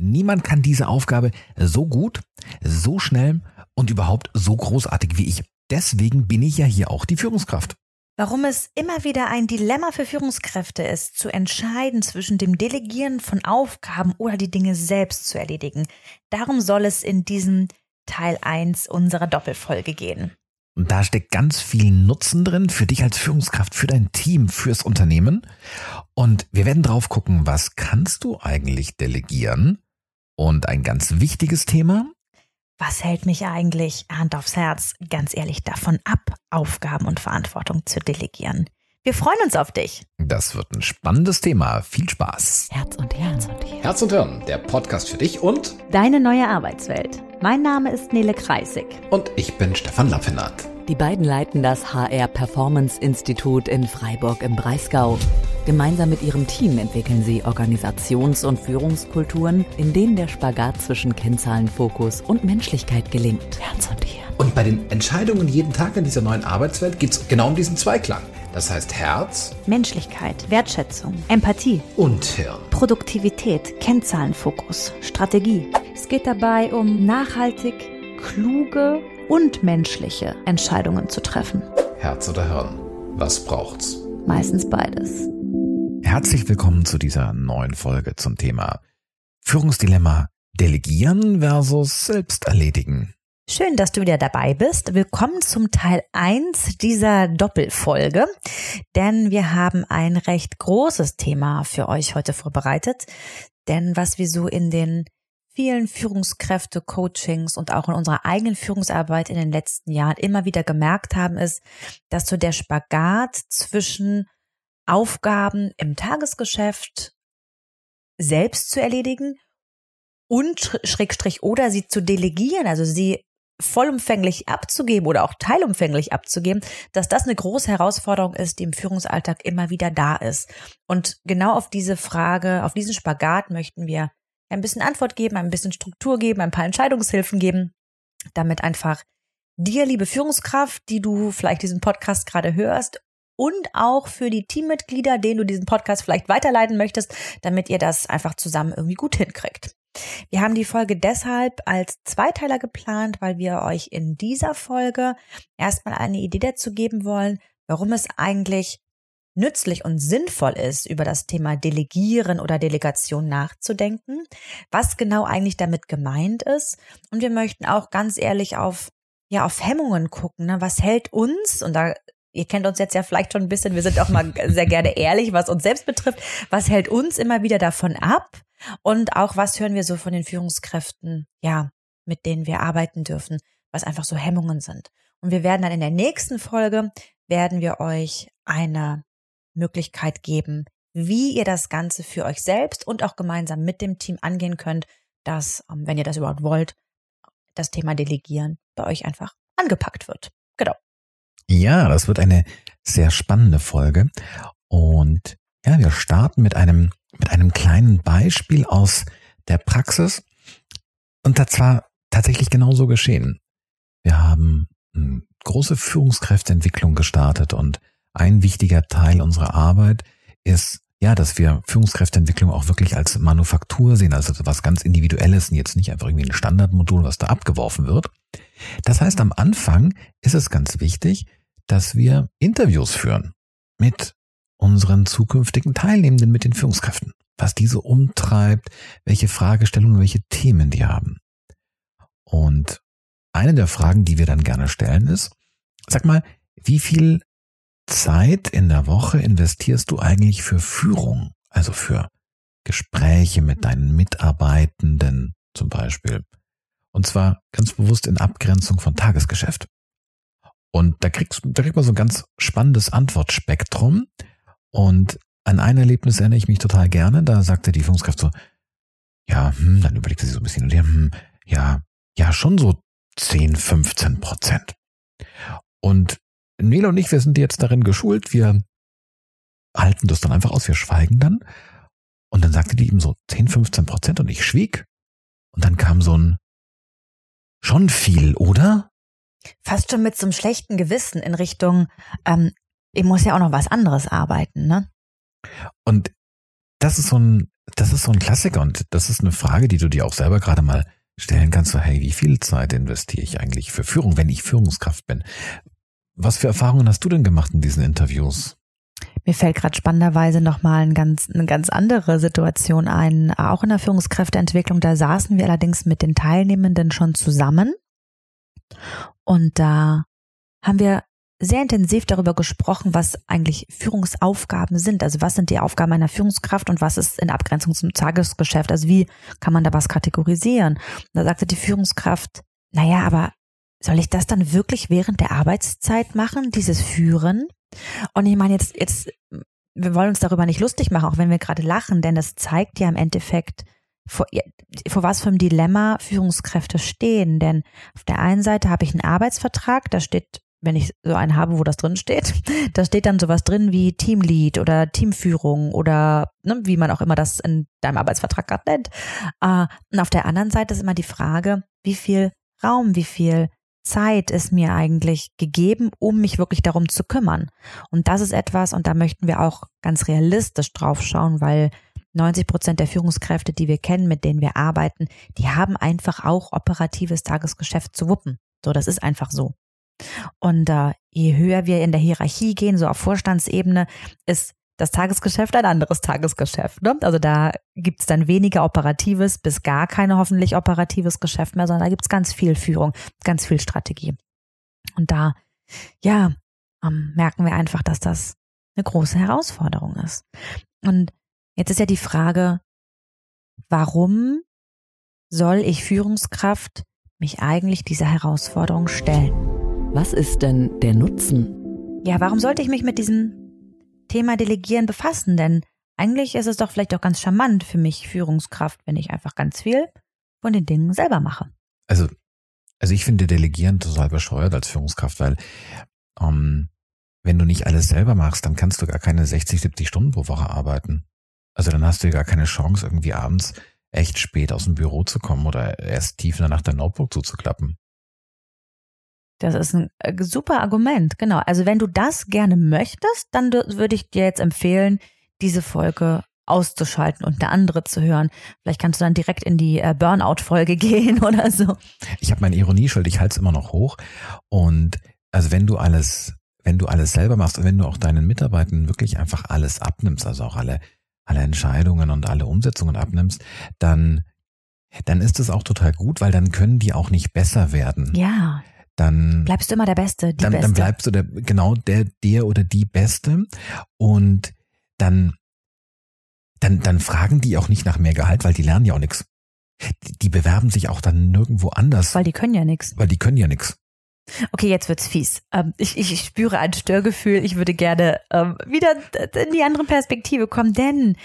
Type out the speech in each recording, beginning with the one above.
Niemand kann diese Aufgabe so gut, so schnell und überhaupt so großartig wie ich. Deswegen bin ich ja hier auch die Führungskraft. Warum es immer wieder ein Dilemma für Führungskräfte ist, zu entscheiden zwischen dem Delegieren von Aufgaben oder die Dinge selbst zu erledigen. Darum soll es in diesem Teil 1 unserer Doppelfolge gehen. Und da steckt ganz viel Nutzen drin für dich als Führungskraft, für dein Team, fürs Unternehmen. Und wir werden drauf gucken, was kannst du eigentlich delegieren? Und ein ganz wichtiges Thema. Was hält mich eigentlich, Hand aufs Herz, ganz ehrlich davon ab, Aufgaben und Verantwortung zu delegieren? Wir freuen uns auf dich. Das wird ein spannendes Thema. Viel Spaß. Herz und Herz und Hirn. Herz und Hirn, der Podcast für dich und deine neue Arbeitswelt. Mein Name ist Nele Kreisig. Und ich bin Stefan Lappinat. Die beiden leiten das HR Performance Institut in Freiburg im Breisgau. Gemeinsam mit ihrem Team entwickeln sie Organisations- und Führungskulturen, in denen der Spagat zwischen Kennzahlenfokus und Menschlichkeit gelingt. Herz und Hirn. Und bei den Entscheidungen jeden Tag in dieser neuen Arbeitswelt geht es genau um diesen Zweiklang. Das heißt Herz, Menschlichkeit, Wertschätzung, Empathie und Hirn. Produktivität, Kennzahlenfokus, Strategie. Es geht dabei um nachhaltig, kluge und menschliche Entscheidungen zu treffen. Herz oder Hirn? Was braucht's? Meistens beides. Herzlich willkommen zu dieser neuen Folge zum Thema Führungsdilemma Delegieren versus Selbst erledigen. Schön, dass du wieder dabei bist. Willkommen zum Teil 1 dieser Doppelfolge, denn wir haben ein recht großes Thema für euch heute vorbereitet. Denn was wir so in den vielen Führungskräfte-Coachings und auch in unserer eigenen Führungsarbeit in den letzten Jahren immer wieder gemerkt haben, ist, dass so der Spagat zwischen Aufgaben im Tagesgeschäft selbst zu erledigen und Schrägstrich oder sie zu delegieren, also sie vollumfänglich abzugeben oder auch teilumfänglich abzugeben, dass das eine große Herausforderung ist, die im Führungsalltag immer wieder da ist. Und genau auf diese Frage, auf diesen Spagat möchten wir ein bisschen Antwort geben, ein bisschen Struktur geben, ein paar Entscheidungshilfen geben, damit einfach dir, liebe Führungskraft, die du vielleicht diesen Podcast gerade hörst, und auch für die Teammitglieder, denen du diesen Podcast vielleicht weiterleiten möchtest, damit ihr das einfach zusammen irgendwie gut hinkriegt. Wir haben die Folge deshalb als Zweiteiler geplant, weil wir euch in dieser Folge erstmal eine Idee dazu geben wollen, warum es eigentlich nützlich und sinnvoll ist, über das Thema Delegieren oder Delegation nachzudenken, was genau eigentlich damit gemeint ist. Und wir möchten auch ganz ehrlich auf, ja, auf Hemmungen gucken. Ne? Was hält uns, und da ihr kennt uns jetzt ja vielleicht schon ein bisschen, wir sind auch mal sehr gerne ehrlich, was uns selbst betrifft. Was hält uns immer wieder davon ab? Und auch was hören wir so von den Führungskräften, ja, mit denen wir arbeiten dürfen, was einfach so Hemmungen sind. Und wir werden dann in der nächsten Folge, werden wir euch eine Möglichkeit geben, wie ihr das Ganze für euch selbst und auch gemeinsam mit dem Team angehen könnt, dass, ähm, wenn ihr das überhaupt wollt, das Thema Delegieren bei euch einfach angepackt wird. Genau. Ja, das wird eine sehr spannende Folge. Und ja, wir starten mit einem, mit einem kleinen Beispiel aus der Praxis. Und das war tatsächlich genauso geschehen. Wir haben eine große Führungskräfteentwicklung gestartet und ein wichtiger Teil unserer Arbeit ist, ja, dass wir Führungskräfteentwicklung auch wirklich als Manufaktur sehen, also was ganz Individuelles und jetzt nicht einfach irgendwie ein Standardmodul, was da abgeworfen wird. Das heißt, am Anfang ist es ganz wichtig, dass wir Interviews führen mit unseren zukünftigen Teilnehmenden, mit den Führungskräften, was diese umtreibt, welche Fragestellungen, welche Themen die haben. Und eine der Fragen, die wir dann gerne stellen, ist, sag mal, wie viel Zeit in der Woche investierst du eigentlich für Führung, also für Gespräche mit deinen Mitarbeitenden zum Beispiel? Und zwar ganz bewusst in Abgrenzung von Tagesgeschäft. Und da kriegst, da kriegt man so ein ganz spannendes Antwortspektrum. Und an ein Erlebnis erinnere ich mich total gerne. Da sagte die Führungskraft so, ja, hm, dann überlegte sie so ein bisschen und ja, hm, ja, ja, schon so 10, 15 Prozent. Und Nele und ich, wir sind jetzt darin geschult, wir halten das dann einfach aus, wir schweigen dann. Und dann sagte die ihm so 10, 15 Prozent und ich schwieg. Und dann kam so ein, schon viel, oder? Fast schon mit so einem schlechten Gewissen in Richtung, ähm, ich muss ja auch noch was anderes arbeiten, ne? Und das ist so ein das ist so ein Klassiker und das ist eine Frage, die du dir auch selber gerade mal stellen kannst. So, hey, wie viel Zeit investiere ich eigentlich für Führung, wenn ich Führungskraft bin? Was für Erfahrungen hast du denn gemacht in diesen Interviews? Mir fällt gerade spannenderweise nochmal ein ganz, eine ganz andere Situation ein. Auch in der Führungskräfteentwicklung, da saßen wir allerdings mit den Teilnehmenden schon zusammen. Und da haben wir sehr intensiv darüber gesprochen, was eigentlich Führungsaufgaben sind. Also was sind die Aufgaben einer Führungskraft und was ist in Abgrenzung zum Tagesgeschäft? Also wie kann man da was kategorisieren? Und da sagte die Führungskraft, naja, aber soll ich das dann wirklich während der Arbeitszeit machen, dieses Führen? Und ich meine, jetzt, jetzt, wir wollen uns darüber nicht lustig machen, auch wenn wir gerade lachen, denn das zeigt ja im Endeffekt, vor, vor was für einem Dilemma Führungskräfte stehen. Denn auf der einen Seite habe ich einen Arbeitsvertrag, da steht wenn ich so einen habe, wo das drin steht, da steht dann sowas drin wie Teamlead oder Teamführung oder ne, wie man auch immer das in deinem Arbeitsvertrag gerade nennt. Äh, und auf der anderen Seite ist immer die Frage, wie viel Raum, wie viel Zeit ist mir eigentlich gegeben, um mich wirklich darum zu kümmern. Und das ist etwas, und da möchten wir auch ganz realistisch drauf schauen, weil 90 Prozent der Führungskräfte, die wir kennen, mit denen wir arbeiten, die haben einfach auch operatives Tagesgeschäft zu wuppen. So, das ist einfach so. Und äh, je höher wir in der Hierarchie gehen, so auf Vorstandsebene, ist das Tagesgeschäft ein anderes Tagesgeschäft. Ne? Also da gibt's dann weniger operatives bis gar keine hoffentlich operatives Geschäft mehr, sondern da gibt's ganz viel Führung, ganz viel Strategie. Und da, ja, ähm, merken wir einfach, dass das eine große Herausforderung ist. Und jetzt ist ja die Frage, warum soll ich Führungskraft mich eigentlich dieser Herausforderung stellen? Was ist denn der Nutzen? Ja, warum sollte ich mich mit diesem Thema Delegieren befassen? Denn eigentlich ist es doch vielleicht auch ganz charmant für mich Führungskraft, wenn ich einfach ganz viel von den Dingen selber mache. Also, also ich finde Delegieren total bescheuert als Führungskraft, weil ähm, wenn du nicht alles selber machst, dann kannst du gar keine 60, 70 Stunden pro Woche arbeiten. Also dann hast du gar keine Chance, irgendwie abends echt spät aus dem Büro zu kommen oder erst tief in der Notebook zuzuklappen. Das ist ein äh, super Argument, genau. Also wenn du das gerne möchtest, dann würde ich dir jetzt empfehlen, diese Folge auszuschalten und eine andere zu hören. Vielleicht kannst du dann direkt in die äh, Burnout-Folge gehen oder so. Ich habe mein Ironieschild, ich halte es immer noch hoch. Und also wenn du alles, wenn du alles selber machst und wenn du auch deinen Mitarbeitern wirklich einfach alles abnimmst, also auch alle, alle Entscheidungen und alle Umsetzungen abnimmst, dann, dann ist es auch total gut, weil dann können die auch nicht besser werden. Ja dann bleibst du immer der Beste, die dann, Beste. Dann bleibst du der, genau der, der oder die Beste und dann, dann, dann fragen die auch nicht nach mehr Gehalt, weil die lernen ja auch nichts. Die, die bewerben sich auch dann nirgendwo anders. Weil die können ja nichts. Weil die können ja nichts. Okay, jetzt wird's fies. Ähm, ich, ich spüre ein Störgefühl. Ich würde gerne ähm, wieder in die andere Perspektive kommen, denn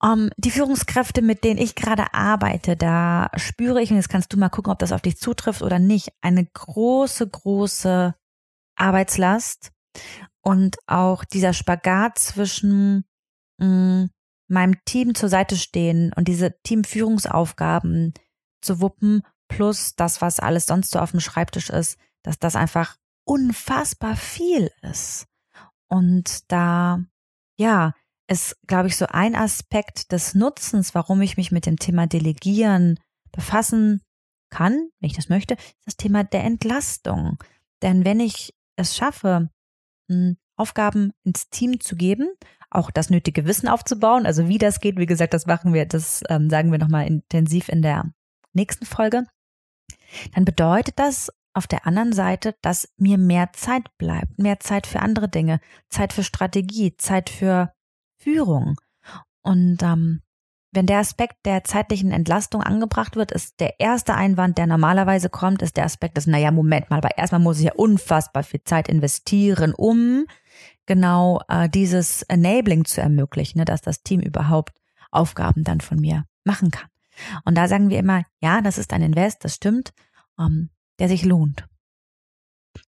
um, ähm, die Führungskräfte, mit denen ich gerade arbeite, da spüre ich, und jetzt kannst du mal gucken, ob das auf dich zutrifft oder nicht, eine große, große Arbeitslast und auch dieser Spagat zwischen mh, mm, meinem Team zur Seite stehen und diese Teamführungsaufgaben zu wuppen, plus das, was alles sonst so auf dem Schreibtisch ist, dass das einfach unfassbar viel ist. Und da, ja, ist, glaube ich, so ein Aspekt des Nutzens, warum ich mich mit dem Thema Delegieren befassen kann, wenn ich das möchte, ist das Thema der Entlastung. Denn wenn ich es schaffe, Aufgaben ins Team zu geben, auch das nötige Wissen aufzubauen, also wie das geht, wie gesagt, das machen wir, das ähm, sagen wir nochmal intensiv in der nächsten Folge, dann bedeutet das auf der anderen Seite, dass mir mehr Zeit bleibt, mehr Zeit für andere Dinge, Zeit für Strategie, Zeit für Führung. Und ähm, wenn der Aspekt der zeitlichen Entlastung angebracht wird, ist der erste Einwand, der normalerweise kommt, ist der Aspekt des, naja, Moment mal, aber erstmal muss ich ja unfassbar viel Zeit investieren, um genau äh, dieses Enabling zu ermöglichen, ne, dass das Team überhaupt Aufgaben dann von mir machen kann. Und da sagen wir immer, ja, das ist ein Invest, das stimmt, ähm, der sich lohnt.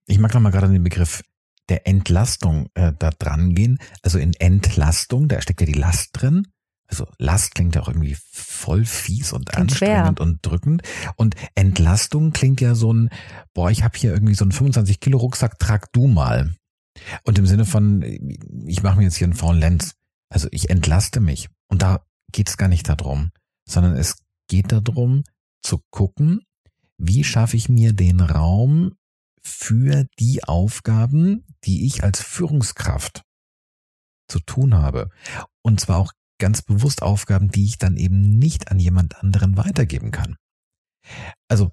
Ich mag nochmal gerade den Begriff der Entlastung äh, da dran gehen. Also in Entlastung, da steckt ja die Last drin. Also Last klingt ja auch irgendwie voll fies und klingt anstrengend schwer. und drückend. Und Entlastung klingt ja so ein, boah, ich habe hier irgendwie so einen 25 Kilo Rucksack, trag du mal. Und im Sinne von, ich mache mir jetzt hier einen faulen Lenz. Also ich entlaste mich. Und da geht es gar nicht darum, sondern es geht darum zu gucken, wie schaffe ich mir den Raum für die Aufgaben, die ich als Führungskraft zu tun habe. Und zwar auch ganz bewusst Aufgaben, die ich dann eben nicht an jemand anderen weitergeben kann. Also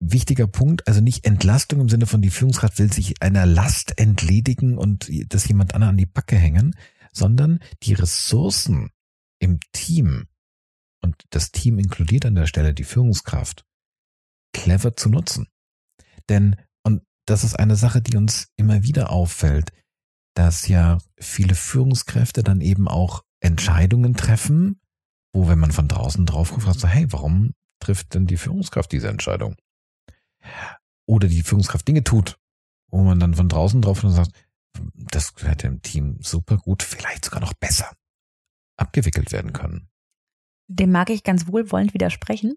wichtiger Punkt, also nicht Entlastung im Sinne von die Führungskraft will sich einer Last entledigen und das jemand anderen an die Backe hängen, sondern die Ressourcen im Team und das Team inkludiert an der Stelle die Führungskraft clever zu nutzen. Denn, das ist eine Sache, die uns immer wieder auffällt, dass ja viele Führungskräfte dann eben auch Entscheidungen treffen, wo, wenn man von draußen drauf guckt, fragt so, hey, warum trifft denn die Führungskraft diese Entscheidung? Oder die Führungskraft Dinge tut, wo man dann von draußen drauf und sagt, das hätte im Team super gut, vielleicht sogar noch besser abgewickelt werden können. Dem mag ich ganz wohlwollend widersprechen,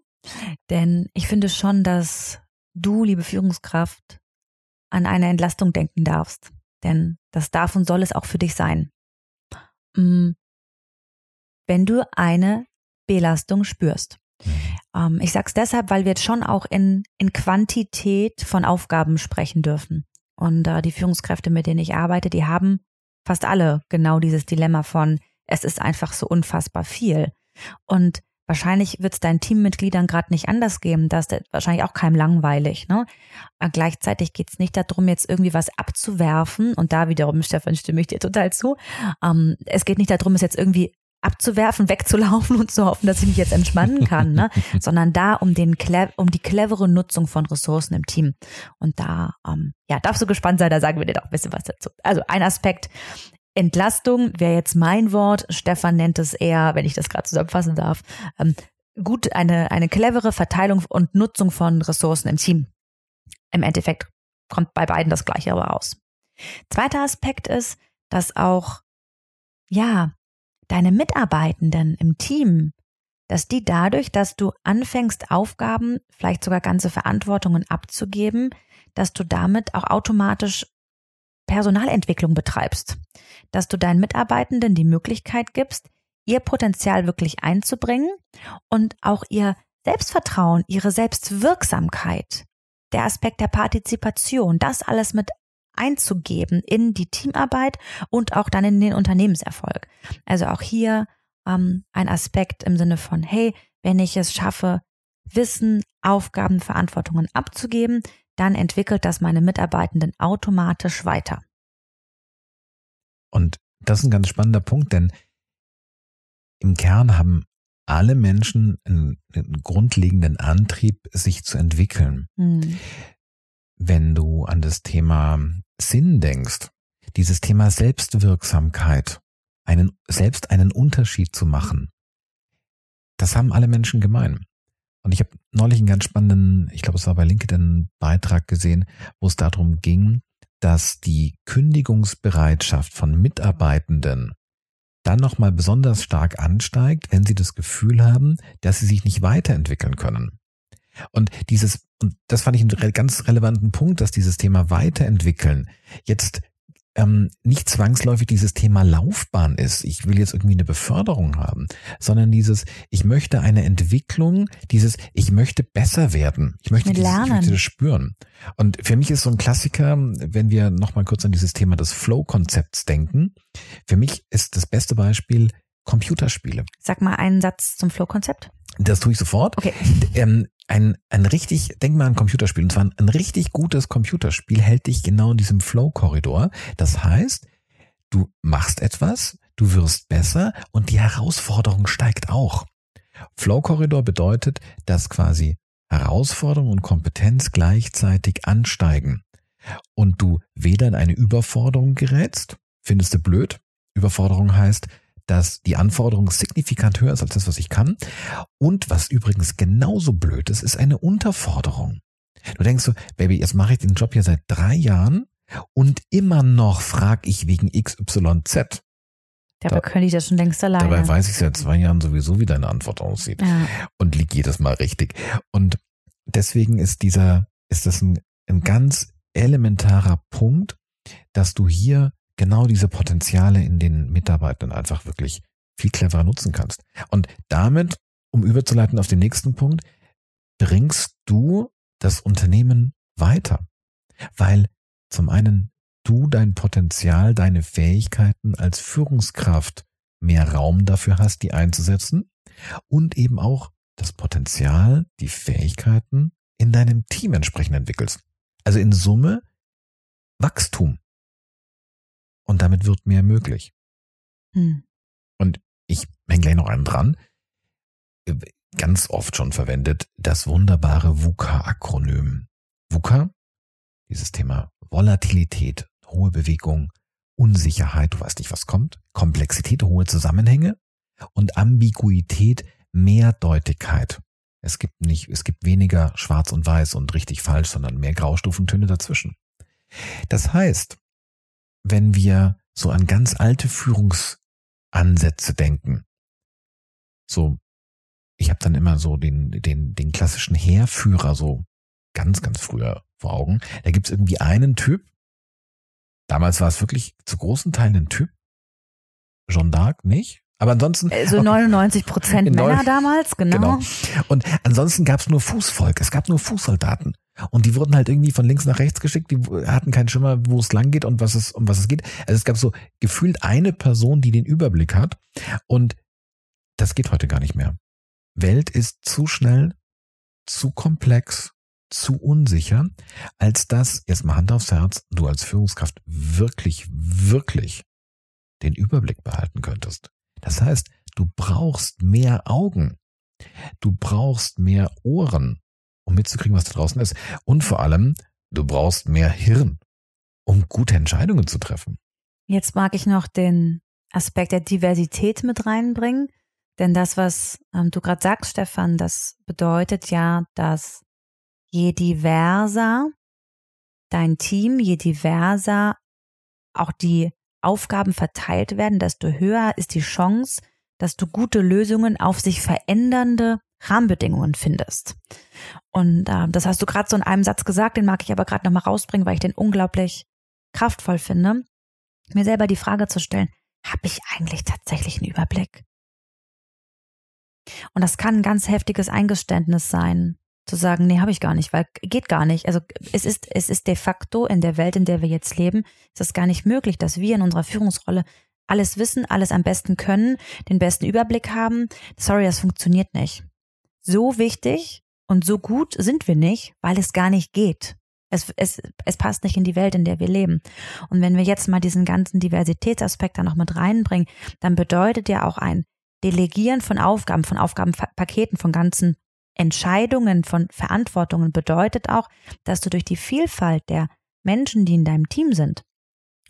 denn ich finde schon, dass du, liebe Führungskraft, an eine Entlastung denken darfst. Denn das darf und soll es auch für dich sein. Mm, wenn du eine Belastung spürst. Mhm. Ähm, ich sag's deshalb, weil wir jetzt schon auch in, in Quantität von Aufgaben sprechen dürfen. Und die Führungskräfte, mit denen ich arbeite, die haben fast alle genau dieses Dilemma von, es ist einfach so unfassbar viel. Und wahrscheinlich wird es deinen Teammitgliedern gerade nicht anders geben. Da ist wahrscheinlich auch keinem langweilig. Ne? Aber gleichzeitig geht es nicht darum, jetzt irgendwie was abzuwerfen. Und da wiederum, Stefan, stimme ich dir total zu. Ähm, es geht nicht darum, es jetzt irgendwie abzuwerfen, wegzulaufen und zu hoffen, dass ich mich jetzt entspannen kann, ne? sondern da um den um die clevere Nutzung von Ressourcen im Team. Und da, ähm, ja, darfst du gespannt sein, da sagen wir dir doch ein bisschen was dazu. Also ein Aspekt, Entlastung wäre jetzt mein Wort. Stefan nennt es eher, wenn ich das gerade zusammenfassen darf, ähm, gut eine, eine clevere Verteilung und Nutzung von Ressourcen im Team. Im Endeffekt kommt bei beiden das Gleiche aber raus. Zweiter Aspekt ist, dass auch, ja, deine Mitarbeitenden im Team, dass die dadurch, dass du anfängst, Aufgaben, vielleicht sogar ganze Verantwortungen abzugeben, dass du damit auch automatisch Personalentwicklung betreibst, dass du deinen Mitarbeitenden die Möglichkeit gibst, ihr Potenzial wirklich einzubringen und auch ihr Selbstvertrauen, ihre Selbstwirksamkeit, der Aspekt der Partizipation, das alles mit einzugeben in die Teamarbeit und auch dann in den Unternehmenserfolg. Also auch hier ähm, ein Aspekt im Sinne von, hey, wenn ich es schaffe, Wissen, Aufgaben, Verantwortungen abzugeben, dann entwickelt das meine Mitarbeitenden automatisch weiter. Und das ist ein ganz spannender Punkt, denn im Kern haben alle Menschen einen, einen grundlegenden Antrieb, sich zu entwickeln. Mhm. Wenn du an das Thema Sinn denkst, dieses Thema Selbstwirksamkeit, einen, selbst einen Unterschied zu machen, das haben alle Menschen gemein. Und ich habe neulich einen ganz spannenden, ich glaube, es war bei LinkedIn Beitrag gesehen, wo es darum ging, dass die Kündigungsbereitschaft von Mitarbeitenden dann nochmal besonders stark ansteigt, wenn sie das Gefühl haben, dass sie sich nicht weiterentwickeln können. Und dieses, und das fand ich einen ganz relevanten Punkt, dass dieses Thema Weiterentwickeln jetzt ähm, nicht zwangsläufig dieses Thema Laufbahn ist, ich will jetzt irgendwie eine Beförderung haben, sondern dieses, ich möchte eine Entwicklung, dieses, ich möchte besser werden. Ich möchte, dieses, ich möchte das spüren. Und für mich ist so ein Klassiker, wenn wir nochmal kurz an dieses Thema des Flow-Konzepts denken, für mich ist das beste Beispiel Computerspiele. Sag mal einen Satz zum Flow-Konzept. Das tue ich sofort. Okay. Ähm, ein, ein richtig, denk mal an ein Computerspiel, und zwar ein, ein richtig gutes Computerspiel hält dich genau in diesem Flow-Korridor. Das heißt, du machst etwas, du wirst besser und die Herausforderung steigt auch. Flow-Korridor bedeutet, dass quasi Herausforderung und Kompetenz gleichzeitig ansteigen und du weder in eine Überforderung gerätst, findest du blöd. Überforderung heißt, dass die Anforderung signifikant höher ist als das, was ich kann. Und was übrigens genauso blöd ist, ist eine Unterforderung. Du denkst so, Baby, jetzt mache ich den Job hier seit drei Jahren und immer noch frage ich wegen XYZ. Dabei da, könnte ich das schon längst alleine. Dabei weiß ich seit zwei Jahren sowieso, wie deine Antwort aussieht. Ja. Und liegt jedes Mal richtig. Und deswegen ist dieser, ist das ein, ein ganz elementarer Punkt, dass du hier genau diese Potenziale in den Mitarbeitern einfach wirklich viel cleverer nutzen kannst. Und damit, um überzuleiten auf den nächsten Punkt, bringst du das Unternehmen weiter. Weil zum einen du dein Potenzial, deine Fähigkeiten als Führungskraft mehr Raum dafür hast, die einzusetzen und eben auch das Potenzial, die Fähigkeiten in deinem Team entsprechend entwickelst. Also in Summe Wachstum. Und damit wird mehr möglich. Hm. Und ich hänge gleich noch einen dran. Ganz oft schon verwendet das wunderbare VUCA-Akronym. VUCA, dieses Thema Volatilität, hohe Bewegung, Unsicherheit, du weißt nicht, was kommt, Komplexität, hohe Zusammenhänge und Ambiguität, Mehrdeutigkeit. Es gibt nicht, es gibt weniger schwarz und weiß und richtig falsch, sondern mehr Graustufentöne dazwischen. Das heißt, wenn wir so an ganz alte Führungsansätze denken, so, ich habe dann immer so den, den, den klassischen Heerführer so ganz, ganz früher vor Augen. Da gibt's irgendwie einen Typ, damals war es wirklich zu großen Teilen ein Typ, Jean d'Arc nicht, aber ansonsten. So also 99 Prozent Männer damals, genau. genau. Und ansonsten gab es nur Fußvolk, es gab nur Fußsoldaten. Und die wurden halt irgendwie von links nach rechts geschickt, die hatten keinen Schimmer, wo es lang geht und was es, um was es geht. Also es gab so gefühlt eine Person, die den Überblick hat. Und das geht heute gar nicht mehr. Welt ist zu schnell, zu komplex, zu unsicher, als dass, jetzt mal Hand aufs Herz, du als Führungskraft wirklich, wirklich den Überblick behalten könntest. Das heißt, du brauchst mehr Augen. Du brauchst mehr Ohren, um mitzukriegen, was da draußen ist. Und vor allem, du brauchst mehr Hirn, um gute Entscheidungen zu treffen. Jetzt mag ich noch den Aspekt der Diversität mit reinbringen. Denn das, was ähm, du gerade sagst, Stefan, das bedeutet ja, dass je diverser dein Team, je diverser auch die Aufgaben verteilt werden, desto höher ist die Chance, dass du gute Lösungen auf sich verändernde Rahmenbedingungen findest. Und äh, das hast du gerade so in einem Satz gesagt, den mag ich aber gerade nochmal rausbringen, weil ich den unglaublich kraftvoll finde, mir selber die Frage zu stellen, habe ich eigentlich tatsächlich einen Überblick? Und das kann ein ganz heftiges Eingeständnis sein, zu sagen, nee, habe ich gar nicht, weil geht gar nicht. Also es ist, es ist de facto in der Welt, in der wir jetzt leben, ist es gar nicht möglich, dass wir in unserer Führungsrolle alles wissen, alles am besten können, den besten Überblick haben. Sorry, das funktioniert nicht. So wichtig und so gut sind wir nicht, weil es gar nicht geht. Es, es, es passt nicht in die Welt, in der wir leben. Und wenn wir jetzt mal diesen ganzen Diversitätsaspekt da noch mit reinbringen, dann bedeutet ja auch ein Delegieren von Aufgaben, von Aufgabenpaketen, von ganzen Entscheidungen, von Verantwortungen bedeutet auch, dass du durch die Vielfalt der Menschen, die in deinem Team sind,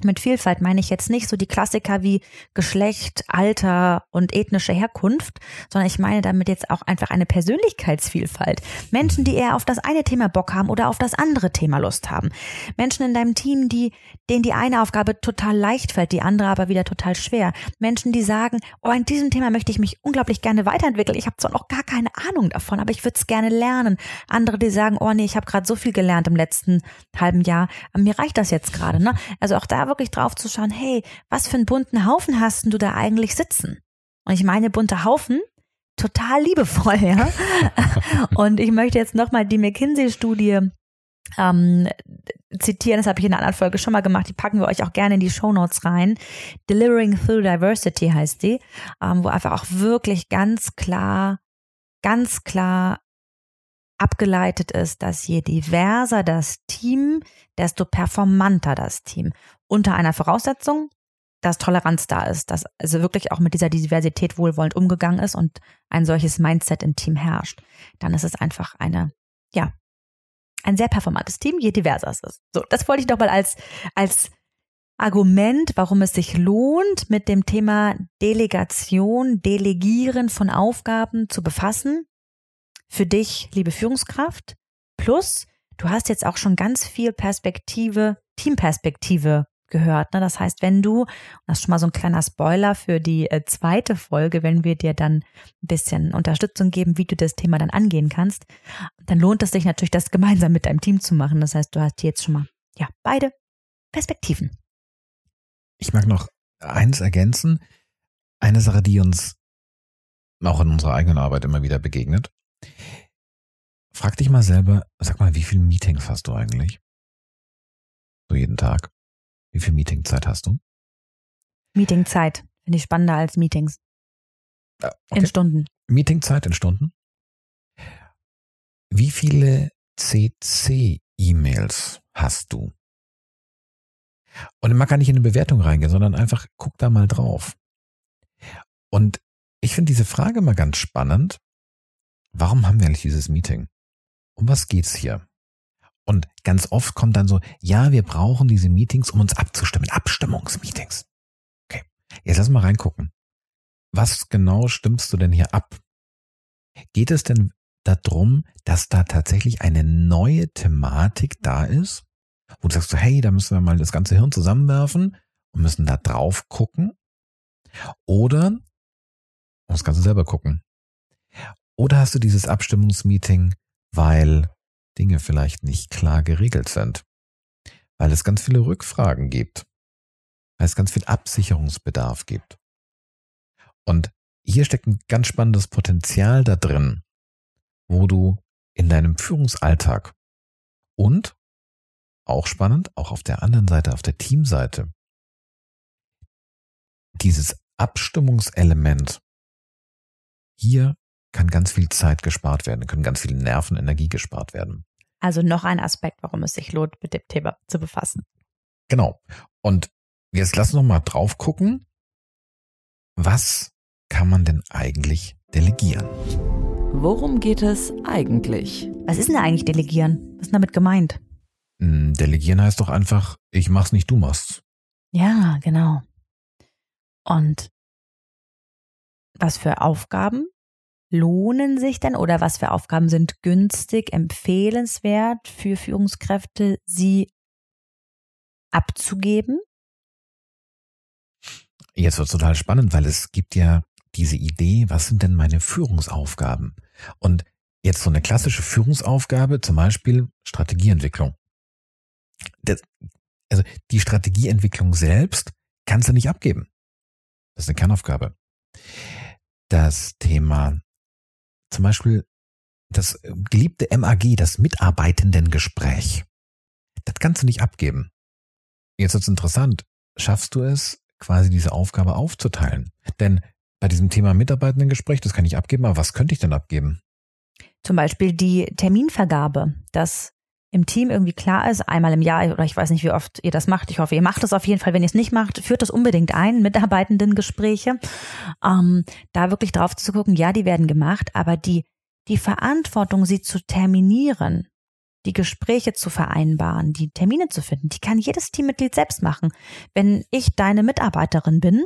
mit Vielfalt meine ich jetzt nicht so die Klassiker wie Geschlecht, Alter und ethnische Herkunft, sondern ich meine damit jetzt auch einfach eine Persönlichkeitsvielfalt. Menschen, die eher auf das eine Thema Bock haben oder auf das andere Thema Lust haben. Menschen in deinem Team, die, denen die eine Aufgabe total leicht fällt, die andere aber wieder total schwer. Menschen, die sagen, oh, in diesem Thema möchte ich mich unglaublich gerne weiterentwickeln. Ich habe zwar noch gar keine Ahnung davon, aber ich würde es gerne lernen. Andere, die sagen, oh nee, ich habe gerade so viel gelernt im letzten halben Jahr, mir reicht das jetzt gerade. Ne? Also auch da wirklich drauf zu schauen, hey, was für einen bunten Haufen hast du da eigentlich sitzen? Und ich meine bunte Haufen total liebevoll, ja. Und ich möchte jetzt nochmal die McKinsey-Studie ähm, zitieren, das habe ich in einer anderen Folge schon mal gemacht, die packen wir euch auch gerne in die Show Notes rein. Delivering Through Diversity heißt die, ähm, wo einfach auch wirklich ganz klar, ganz klar abgeleitet ist, dass je diverser das Team, desto performanter das Team. Unter einer Voraussetzung, dass Toleranz da ist, dass also wirklich auch mit dieser Diversität wohlwollend umgegangen ist und ein solches Mindset im Team herrscht. Dann ist es einfach eine, ja, ein sehr performantes Team, je diverser es ist. So, das wollte ich doch mal als, als Argument, warum es sich lohnt, mit dem Thema Delegation, Delegieren von Aufgaben zu befassen für dich, liebe Führungskraft. Plus, du hast jetzt auch schon ganz viel Perspektive, Teamperspektive gehört. Ne? Das heißt, wenn du, das ist schon mal so ein kleiner Spoiler für die äh, zweite Folge, wenn wir dir dann ein bisschen Unterstützung geben, wie du das Thema dann angehen kannst, dann lohnt es sich natürlich, das gemeinsam mit deinem Team zu machen. Das heißt, du hast jetzt schon mal, ja, beide Perspektiven. Ich mag noch eins ergänzen. eine Sache, die uns auch in unserer eigenen Arbeit immer wieder begegnet. Frag dich mal selber, sag mal, wie viele Meetings hast du eigentlich? So jeden Tag. Wie viel Meetingzeit hast du? Meetingzeit finde ich spannender als Meetings. Ja, okay. In Stunden. Meetingzeit in Stunden. Wie viele CC-E-Mails hast du? Und man kann nicht in eine Bewertung reingehen, sondern einfach guck da mal drauf. Und ich finde diese Frage mal ganz spannend. Warum haben wir eigentlich dieses Meeting? Um was geht's hier? Und ganz oft kommt dann so, ja, wir brauchen diese Meetings, um uns abzustimmen. Abstimmungsmeetings. Okay. Jetzt lass mal reingucken. Was genau stimmst du denn hier ab? Geht es denn darum, dass da tatsächlich eine neue Thematik da ist? Wo du sagst so, hey, da müssen wir mal das ganze Hirn zusammenwerfen und müssen da drauf gucken? Oder das du selber gucken. Oder hast du dieses Abstimmungsmeeting, weil Dinge vielleicht nicht klar geregelt sind? Weil es ganz viele Rückfragen gibt? Weil es ganz viel Absicherungsbedarf gibt? Und hier steckt ein ganz spannendes Potenzial da drin, wo du in deinem Führungsalltag und auch spannend, auch auf der anderen Seite, auf der Teamseite, dieses Abstimmungselement hier kann ganz viel Zeit gespart werden, können ganz viele Nerven, Energie gespart werden. Also noch ein Aspekt, warum es sich lohnt, mit dem Thema zu befassen. Genau. Und jetzt lass uns noch mal drauf gucken, was kann man denn eigentlich delegieren? Worum geht es eigentlich? Was ist denn eigentlich delegieren? Was ist damit gemeint? Hm, delegieren heißt doch einfach, ich mach's nicht, du machst. Ja, genau. Und was für Aufgaben lohnen sich denn oder was für Aufgaben sind günstig, empfehlenswert für Führungskräfte, sie abzugeben? Jetzt wird total spannend, weil es gibt ja diese Idee, was sind denn meine Führungsaufgaben? Und jetzt so eine klassische Führungsaufgabe, zum Beispiel Strategieentwicklung. Das, also die Strategieentwicklung selbst kannst du nicht abgeben. Das ist eine Kernaufgabe das Thema zum Beispiel das geliebte MAG, das Mitarbeitendengespräch. Das kannst du nicht abgeben. Jetzt wird's interessant. Schaffst du es, quasi diese Aufgabe aufzuteilen? Denn bei diesem Thema Mitarbeitendengespräch, das kann ich abgeben, aber was könnte ich denn abgeben? Zum Beispiel die Terminvergabe, dass im Team irgendwie klar ist, einmal im Jahr oder ich weiß nicht, wie oft ihr das macht. Ich hoffe, ihr macht es auf jeden Fall. Wenn ihr es nicht macht, führt das unbedingt ein, Mitarbeitendengespräche. Ähm, da wirklich drauf zu gucken, ja, die werden gemacht, aber die, die Verantwortung, sie zu terminieren, die Gespräche zu vereinbaren, die Termine zu finden, die kann jedes Teammitglied selbst machen. Wenn ich deine Mitarbeiterin bin,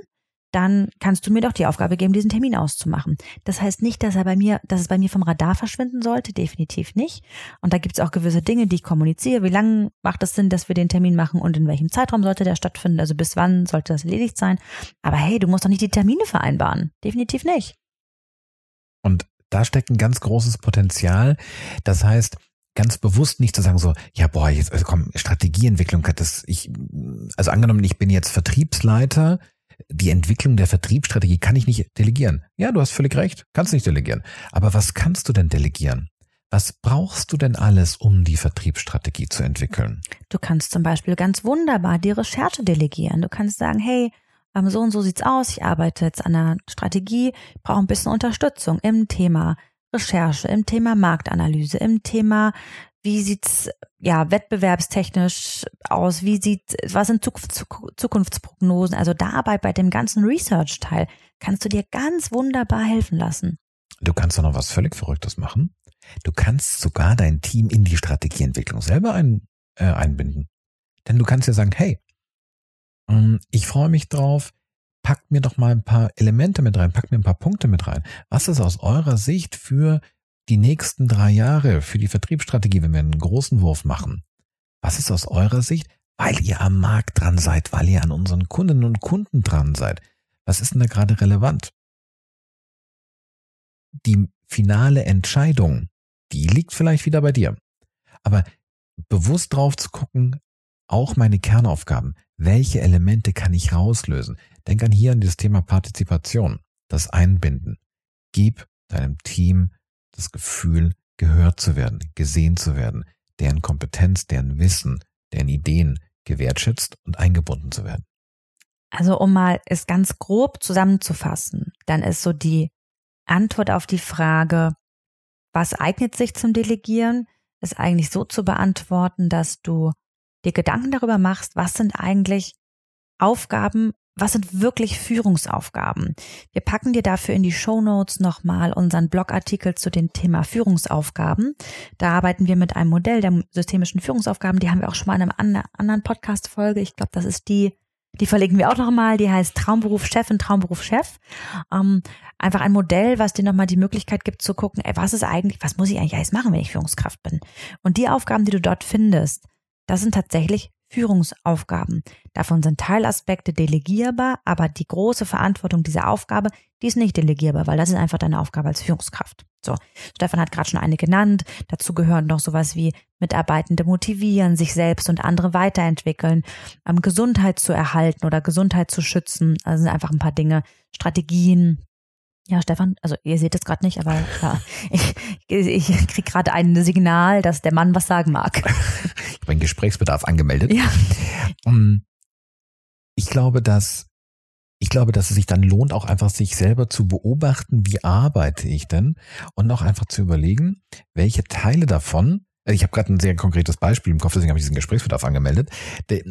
dann kannst du mir doch die Aufgabe geben, diesen Termin auszumachen. Das heißt nicht, dass er bei mir, dass es bei mir vom Radar verschwinden sollte, definitiv nicht. Und da gibt es auch gewisse Dinge, die ich kommuniziere. Wie lange macht es Sinn, dass wir den Termin machen und in welchem Zeitraum sollte der stattfinden? Also bis wann sollte das erledigt sein? Aber hey, du musst doch nicht die Termine vereinbaren. Definitiv nicht. Und da steckt ein ganz großes Potenzial. Das heißt, ganz bewusst nicht zu sagen so, ja boah, jetzt also komm, Strategieentwicklung, das ich, also angenommen, ich bin jetzt Vertriebsleiter, die Entwicklung der Vertriebsstrategie kann ich nicht delegieren. Ja, du hast völlig recht, kannst nicht delegieren. Aber was kannst du denn delegieren? Was brauchst du denn alles, um die Vertriebsstrategie zu entwickeln? Du kannst zum Beispiel ganz wunderbar die Recherche delegieren. Du kannst sagen, hey, so und so sieht's aus. Ich arbeite jetzt an einer Strategie, brauche ein bisschen Unterstützung im Thema Recherche, im Thema Marktanalyse, im Thema wie sieht's ja wettbewerbstechnisch aus? Wie sieht was sind Zukunftsprognosen? Also dabei bei dem ganzen Research Teil kannst du dir ganz wunderbar helfen lassen. Du kannst doch noch was völlig Verrücktes machen. Du kannst sogar dein Team in die Strategieentwicklung selber ein, äh, einbinden. Denn du kannst ja sagen, hey, ähm, ich freue mich drauf, packt mir doch mal ein paar Elemente mit rein, packt mir ein paar Punkte mit rein. Was ist aus eurer Sicht für die nächsten drei Jahre für die Vertriebsstrategie, wenn wir einen großen Wurf machen? Was ist aus eurer Sicht, weil ihr am Markt dran seid, weil ihr an unseren Kundinnen und Kunden dran seid? Was ist denn da gerade relevant? Die finale Entscheidung, die liegt vielleicht wieder bei dir. Aber bewusst drauf zu gucken, auch meine Kernaufgaben, welche Elemente kann ich rauslösen? Denk an hier an dieses Thema Partizipation, das Einbinden. Gib deinem Team das Gefühl, gehört zu werden, gesehen zu werden, deren Kompetenz, deren Wissen, deren Ideen gewertschätzt und eingebunden zu werden. Also um mal es ganz grob zusammenzufassen, dann ist so die Antwort auf die Frage, was eignet sich zum Delegieren, ist eigentlich so zu beantworten, dass du dir Gedanken darüber machst, was sind eigentlich Aufgaben, was sind wirklich Führungsaufgaben. Wir packen dir dafür in die Show Notes nochmal unseren Blogartikel zu dem Thema Führungsaufgaben. Da arbeiten wir mit einem Modell der systemischen Führungsaufgaben. Die haben wir auch schon mal in einer anderen Podcast-Folge. Ich glaube, das ist die die verlinken wir auch nochmal. Die heißt Traumberuf Chef und Traumberuf Chef. Ähm, einfach ein Modell, was dir nochmal die Möglichkeit gibt zu gucken, ey, was ist eigentlich, was muss ich eigentlich alles machen, wenn ich Führungskraft bin? Und die Aufgaben, die du dort findest, das sind tatsächlich Führungsaufgaben. Davon sind Teilaspekte delegierbar, aber die große Verantwortung dieser Aufgabe, die ist nicht delegierbar, weil das ist einfach deine Aufgabe als Führungskraft. So, Stefan hat gerade schon eine genannt. Dazu gehören noch sowas wie Mitarbeitende motivieren, sich selbst und andere weiterentwickeln, ähm, Gesundheit zu erhalten oder Gesundheit zu schützen. Also sind einfach ein paar Dinge, Strategien, ja, Stefan, also ihr seht es gerade nicht, aber ja, ich, ich krieg gerade ein Signal, dass der Mann was sagen mag. Ich habe einen Gesprächsbedarf angemeldet. Ja. Ich glaube, dass ich glaube, dass es sich dann lohnt, auch einfach sich selber zu beobachten, wie arbeite ich denn und auch einfach zu überlegen, welche Teile davon also ich habe gerade ein sehr konkretes Beispiel im Kopf, deswegen habe ich diesen Gesprächsbedarf angemeldet.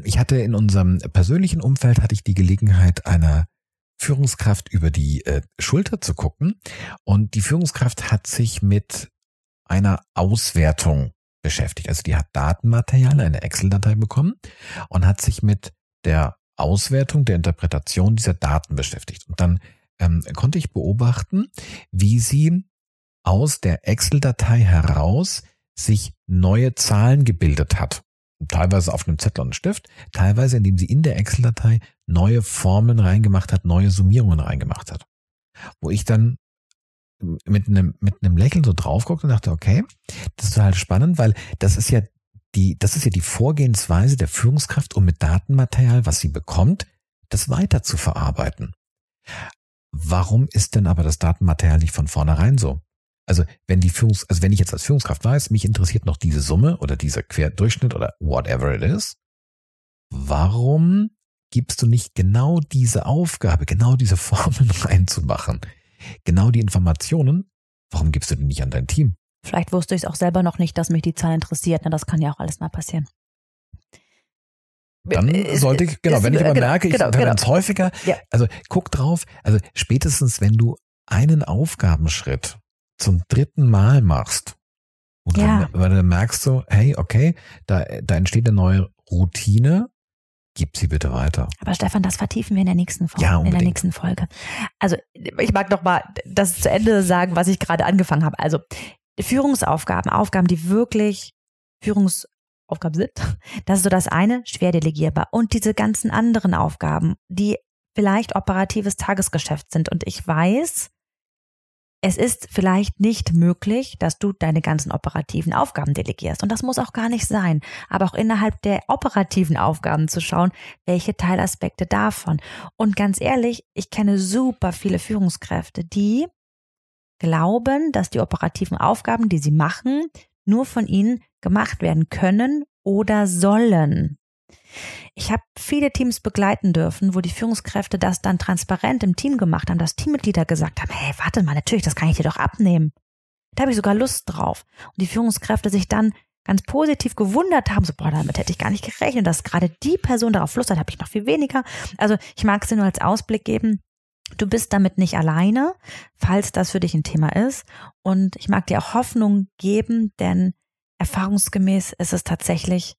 Ich hatte in unserem persönlichen Umfeld hatte ich die Gelegenheit einer Führungskraft über die äh, Schulter zu gucken. Und die Führungskraft hat sich mit einer Auswertung beschäftigt. Also die hat Datenmaterial, eine Excel-Datei bekommen und hat sich mit der Auswertung, der Interpretation dieser Daten beschäftigt. Und dann ähm, konnte ich beobachten, wie sie aus der Excel-Datei heraus sich neue Zahlen gebildet hat teilweise auf einem Zettel und einem Stift, teilweise indem sie in der Excel-Datei neue Formeln reingemacht hat, neue Summierungen reingemacht hat. Wo ich dann mit einem, mit einem Lächeln so drauf guckte und dachte, okay, das ist total spannend, weil das ist ja die, das ist ja die Vorgehensweise der Führungskraft, um mit Datenmaterial, was sie bekommt, das weiter zu verarbeiten. Warum ist denn aber das Datenmaterial nicht von vornherein so? Also wenn die Führungs, also wenn ich jetzt als Führungskraft weiß, mich interessiert noch diese Summe oder dieser Querdurchschnitt oder whatever it is, warum gibst du nicht genau diese Aufgabe, genau diese Formeln reinzumachen, genau die Informationen? Warum gibst du die nicht an dein Team? Vielleicht wusste ich es auch selber noch nicht, dass mich die Zahl interessiert. Na, das kann ja auch alles mal passieren. Dann sollte ich, genau, wenn ich aber genau, merke, ich genau, genau. es häufiger, ja. also guck drauf, also spätestens wenn du einen Aufgabenschritt zum dritten Mal machst, und ja. dann, weil dann merkst du, hey, okay, da, da entsteht eine neue Routine, gib sie bitte weiter. Aber Stefan, das vertiefen wir in der nächsten Folge. Ja, in der nächsten Folge. Also ich mag noch mal das zu Ende sagen, was ich gerade angefangen habe. Also Führungsaufgaben, Aufgaben, die wirklich Führungsaufgaben sind. Das ist so das eine, schwer delegierbar. Und diese ganzen anderen Aufgaben, die vielleicht operatives Tagesgeschäft sind. Und ich weiß, es ist vielleicht nicht möglich, dass du deine ganzen operativen Aufgaben delegierst. Und das muss auch gar nicht sein. Aber auch innerhalb der operativen Aufgaben zu schauen, welche Teilaspekte davon. Und ganz ehrlich, ich kenne super viele Führungskräfte, die glauben, dass die operativen Aufgaben, die sie machen, nur von ihnen gemacht werden können oder sollen. Ich habe viele Teams begleiten dürfen, wo die Führungskräfte das dann transparent im Team gemacht haben, dass Teammitglieder gesagt haben, hey, warte mal, natürlich, das kann ich dir doch abnehmen. Da habe ich sogar Lust drauf. Und die Führungskräfte sich dann ganz positiv gewundert haben, so, boah, damit hätte ich gar nicht gerechnet, dass gerade die Person darauf Lust hat, habe ich noch viel weniger. Also ich mag es dir nur als Ausblick geben. Du bist damit nicht alleine, falls das für dich ein Thema ist. Und ich mag dir auch Hoffnung geben, denn erfahrungsgemäß ist es tatsächlich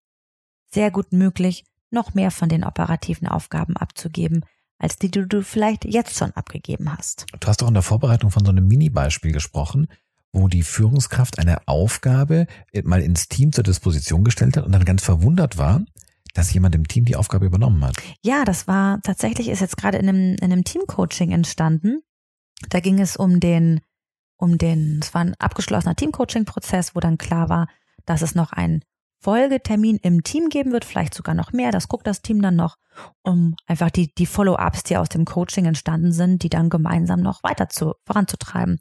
sehr gut möglich, noch mehr von den operativen Aufgaben abzugeben, als die, die du vielleicht jetzt schon abgegeben hast. Du hast doch in der Vorbereitung von so einem Mini-Beispiel gesprochen, wo die Führungskraft eine Aufgabe mal ins Team zur Disposition gestellt hat und dann ganz verwundert war, dass jemand im Team die Aufgabe übernommen hat. Ja, das war tatsächlich, ist jetzt gerade in einem, in einem Teamcoaching entstanden. Da ging es um den, um den, es war ein abgeschlossener Teamcoaching-Prozess, wo dann klar war, dass es noch ein Folgetermin im Team geben wird, vielleicht sogar noch mehr, das guckt das Team dann noch, um einfach die, die Follow-ups, die aus dem Coaching entstanden sind, die dann gemeinsam noch weiter zu, voranzutreiben.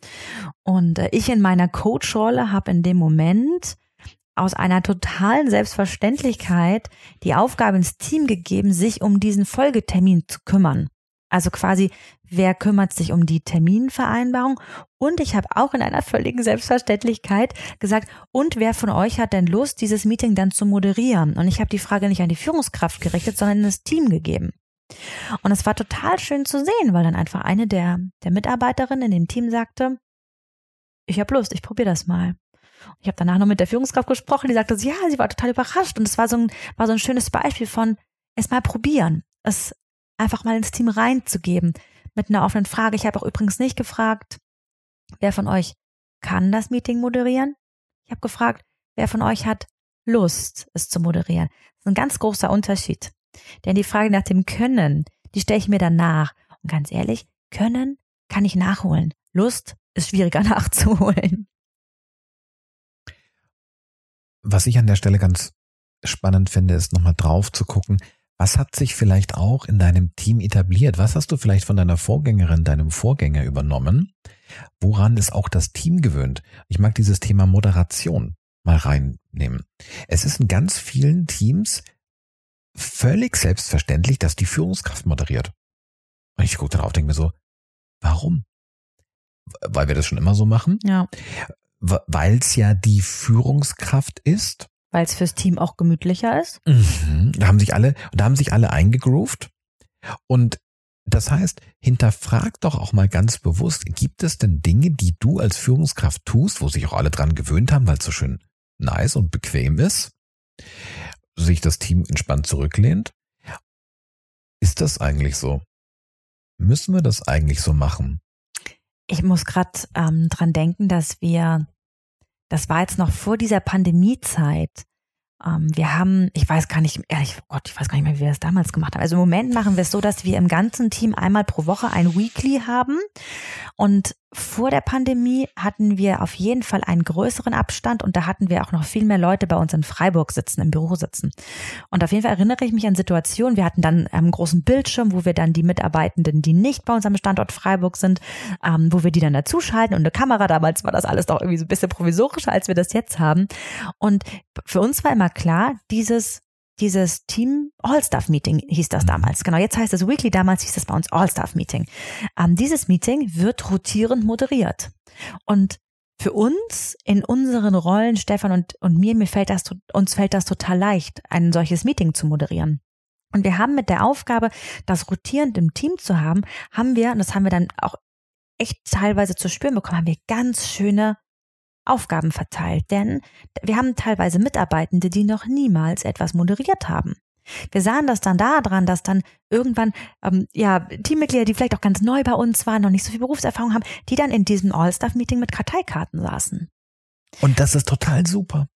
Und äh, ich in meiner Coach-Rolle habe in dem Moment aus einer totalen Selbstverständlichkeit die Aufgabe ins Team gegeben, sich um diesen Folgetermin zu kümmern. Also quasi, wer kümmert sich um die Terminvereinbarung? Und ich habe auch in einer völligen Selbstverständlichkeit gesagt, und wer von euch hat denn Lust, dieses Meeting dann zu moderieren? Und ich habe die Frage nicht an die Führungskraft gerichtet, sondern in das Team gegeben. Und es war total schön zu sehen, weil dann einfach eine der, der Mitarbeiterinnen in dem Team sagte, ich habe Lust, ich probiere das mal. Ich habe danach noch mit der Führungskraft gesprochen, die sagte, ja, sie war total überrascht. Und es war so ein, war so ein schönes Beispiel von es mal probieren. Es einfach mal ins Team reinzugeben mit einer offenen Frage. Ich habe auch übrigens nicht gefragt, wer von euch kann das Meeting moderieren? Ich habe gefragt, wer von euch hat Lust, es zu moderieren? Das ist ein ganz großer Unterschied. Denn die Frage nach dem Können, die stelle ich mir danach. Und ganz ehrlich, Können kann ich nachholen. Lust ist schwieriger nachzuholen. Was ich an der Stelle ganz spannend finde, ist nochmal drauf zu gucken, was hat sich vielleicht auch in deinem Team etabliert? Was hast du vielleicht von deiner Vorgängerin, deinem Vorgänger übernommen? Woran ist auch das Team gewöhnt? Ich mag dieses Thema Moderation mal reinnehmen. Es ist in ganz vielen Teams völlig selbstverständlich, dass die Führungskraft moderiert. Und ich gucke darauf, denke mir so, warum? Weil wir das schon immer so machen? Ja. Weil es ja die Führungskraft ist weil es fürs Team auch gemütlicher ist. Mhm. Da haben sich alle, da haben sich alle eingegroovt. Und das heißt, hinterfrag doch auch mal ganz bewusst, gibt es denn Dinge, die du als Führungskraft tust, wo sich auch alle dran gewöhnt haben, weil es so schön nice und bequem ist, sich das Team entspannt zurücklehnt? Ist das eigentlich so? Müssen wir das eigentlich so machen? Ich muss gerade ähm, dran denken, dass wir das war jetzt noch vor dieser Pandemiezeit. Ähm, wir haben, ich weiß gar nicht, ehrlich, oh Gott, ich weiß gar nicht mehr, wie wir das damals gemacht haben. Also im Moment machen wir es so, dass wir im ganzen Team einmal pro Woche ein Weekly haben und vor der Pandemie hatten wir auf jeden Fall einen größeren Abstand und da hatten wir auch noch viel mehr Leute bei uns in Freiburg sitzen, im Büro sitzen. Und auf jeden Fall erinnere ich mich an Situationen, wir hatten dann einen großen Bildschirm, wo wir dann die Mitarbeitenden, die nicht bei unserem Standort Freiburg sind, ähm, wo wir die dann dazuschalten und eine Kamera. Damals war das alles doch irgendwie so ein bisschen provisorischer, als wir das jetzt haben. Und für uns war immer klar, dieses dieses Team All-Staff-Meeting hieß das mhm. damals. Genau, jetzt heißt es Weekly, damals hieß es bei uns All-Staff-Meeting. Ähm, dieses Meeting wird rotierend moderiert. Und für uns in unseren Rollen, Stefan und, und mir, mir fällt das, uns fällt das total leicht, ein solches Meeting zu moderieren. Und wir haben mit der Aufgabe, das rotierend im Team zu haben, haben wir, und das haben wir dann auch echt teilweise zu spüren bekommen, haben wir ganz schöne Aufgaben verteilt, denn wir haben teilweise Mitarbeitende, die noch niemals etwas moderiert haben. Wir sahen das dann daran, dass dann irgendwann ähm, ja Teammitglieder, die vielleicht auch ganz neu bei uns waren, noch nicht so viel Berufserfahrung haben, die dann in diesem All-Staff-Meeting mit Karteikarten saßen. Und das ist total super.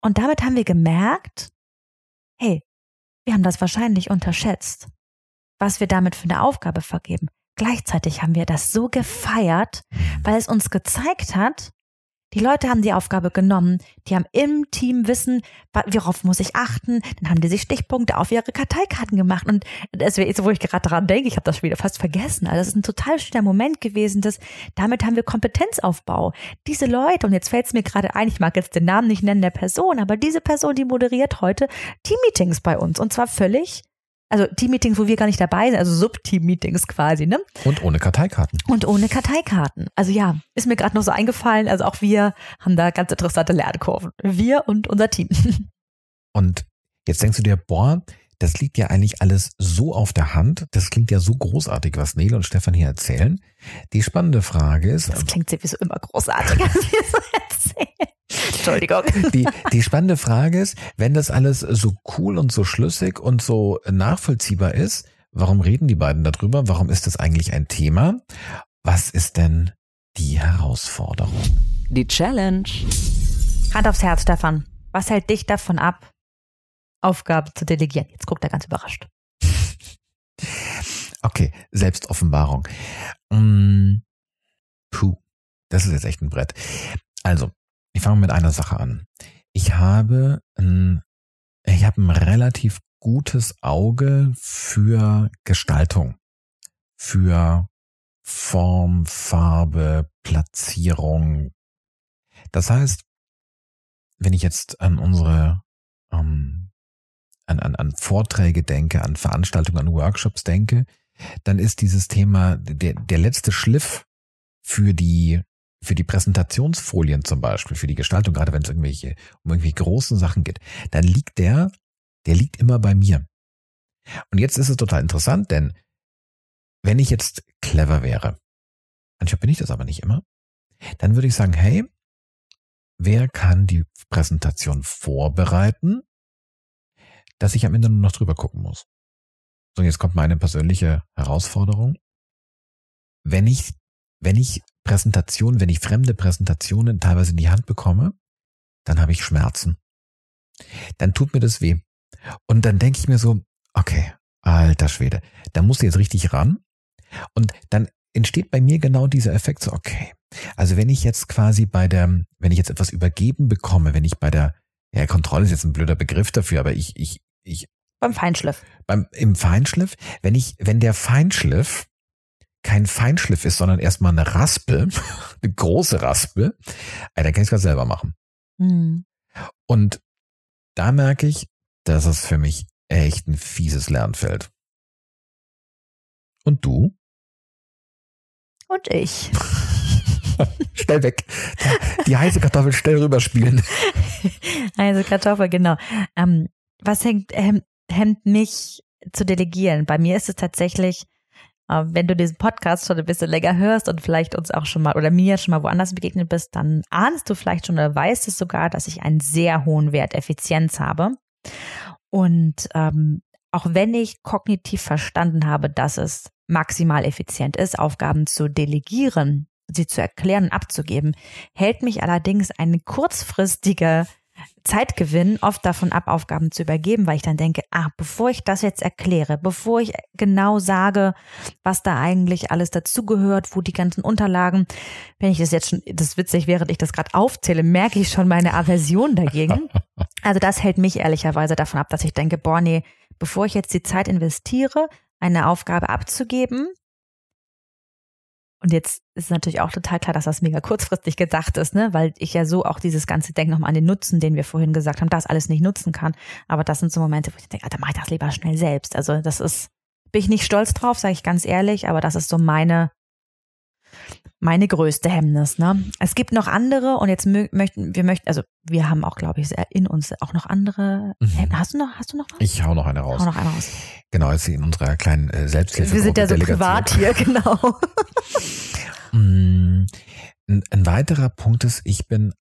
Und damit haben wir gemerkt, hey, wir haben das wahrscheinlich unterschätzt, was wir damit für eine Aufgabe vergeben. Gleichzeitig haben wir das so gefeiert, weil es uns gezeigt hat, die Leute haben die Aufgabe genommen, die haben im Team Wissen, worauf muss ich achten, dann haben die sich Stichpunkte auf ihre Karteikarten gemacht und das wäre jetzt, wo ich gerade daran denke, ich habe das wieder fast vergessen. Also das ist ein total schöner Moment gewesen, dass damit haben wir Kompetenzaufbau. Diese Leute, und jetzt fällt es mir gerade ein, ich mag jetzt den Namen nicht nennen der Person, aber diese Person, die moderiert heute Teammeetings bei uns und zwar völlig also Team-Meetings, wo wir gar nicht dabei sind, also Sub-Team-Meetings quasi, ne? Und ohne Karteikarten. Und ohne Karteikarten. Also ja, ist mir gerade noch so eingefallen. Also auch wir haben da ganz interessante Lernkurven. Wir und unser Team. Und jetzt denkst du dir, boah, das liegt ja eigentlich alles so auf der Hand. Das klingt ja so großartig, was Nele und Stefan hier erzählen. Die spannende Frage ist. Das klingt sowieso immer großartig, was wir so erzählen. Entschuldigung. Die, die spannende Frage ist, wenn das alles so cool und so schlüssig und so nachvollziehbar ist, warum reden die beiden darüber? Warum ist das eigentlich ein Thema? Was ist denn die Herausforderung? Die Challenge. Hand aufs Herz, Stefan. Was hält dich davon ab, Aufgabe zu delegieren? Jetzt guckt er ganz überrascht. Okay, Selbstoffenbarung. Mm, puh, das ist jetzt echt ein Brett. Also, ich fange mit einer Sache an. ich habe ein, ich habe ein relativ gutes Auge für Gestaltung, für Form, Farbe, Platzierung. Das heißt, wenn ich jetzt an unsere ähm, an, an, an Vorträge denke, an Veranstaltungen, an Workshops denke, dann ist dieses Thema der, der letzte Schliff für die für die Präsentationsfolien zum Beispiel, für die Gestaltung, gerade wenn es irgendwelche um irgendwie großen Sachen geht, dann liegt der, der liegt immer bei mir. Und jetzt ist es total interessant, denn wenn ich jetzt clever wäre, manchmal bin ich das aber nicht immer, dann würde ich sagen, hey, wer kann die Präsentation vorbereiten, dass ich am Ende nur noch drüber gucken muss. So, jetzt kommt meine persönliche Herausforderung. Wenn ich, wenn ich Präsentationen, wenn ich fremde Präsentationen teilweise in die Hand bekomme, dann habe ich Schmerzen. Dann tut mir das weh. Und dann denke ich mir so, okay, alter Schwede, da musst du jetzt richtig ran. Und dann entsteht bei mir genau dieser Effekt so, okay. Also wenn ich jetzt quasi bei der, wenn ich jetzt etwas übergeben bekomme, wenn ich bei der, ja, Kontrolle ist jetzt ein blöder Begriff dafür, aber ich, ich, ich. Beim Feinschliff. Beim, im Feinschliff, wenn ich, wenn der Feinschliff kein Feinschliff ist, sondern erstmal eine Raspe, eine große Raspe, dann kann ich es selber machen. Mhm. Und da merke ich, das ist für mich echt ein fieses Lernfeld. Und du? Und ich. schnell weg. Die heiße Kartoffel schnell rüberspielen. heiße Kartoffel, genau. Ähm, was hängt, hemmt, hemmt mich zu delegieren? Bei mir ist es tatsächlich, wenn du diesen Podcast schon ein bisschen länger hörst und vielleicht uns auch schon mal oder mir schon mal woanders begegnet bist, dann ahnst du vielleicht schon oder weißt es sogar, dass ich einen sehr hohen Wert Effizienz habe. Und ähm, auch wenn ich kognitiv verstanden habe, dass es maximal effizient ist, Aufgaben zu delegieren, sie zu erklären und abzugeben, hält mich allerdings eine Zeitgewinn oft davon ab, Aufgaben zu übergeben, weil ich dann denke, ah, bevor ich das jetzt erkläre, bevor ich genau sage, was da eigentlich alles dazugehört, wo die ganzen Unterlagen, wenn ich das jetzt schon, das ist witzig, während ich das gerade aufzähle, merke ich schon meine Aversion dagegen. Also das hält mich ehrlicherweise davon ab, dass ich denke, boah, nee, bevor ich jetzt die Zeit investiere, eine Aufgabe abzugeben, und jetzt ist natürlich auch total klar, dass das mega kurzfristig gedacht ist, ne? weil ich ja so auch dieses ganze Denken nochmal an den Nutzen, den wir vorhin gesagt haben, das alles nicht nutzen kann. Aber das sind so Momente, wo ich denke, da mach ich das lieber schnell selbst. Also das ist, bin ich nicht stolz drauf, sage ich ganz ehrlich, aber das ist so meine meine größte Hemmnis. Ne? Es gibt noch andere und jetzt möchten wir möchten, also wir haben auch, glaube ich, in uns auch noch andere. Mhm. Hast du noch, hast du noch was? Ich hau noch eine raus. Hau noch eine raus. Genau, jetzt in unserer kleinen äh, Selbsthilfe. Wir sind ja so privat hier, genau. Mm, ein, ein weiterer Punkt ist, ich bin,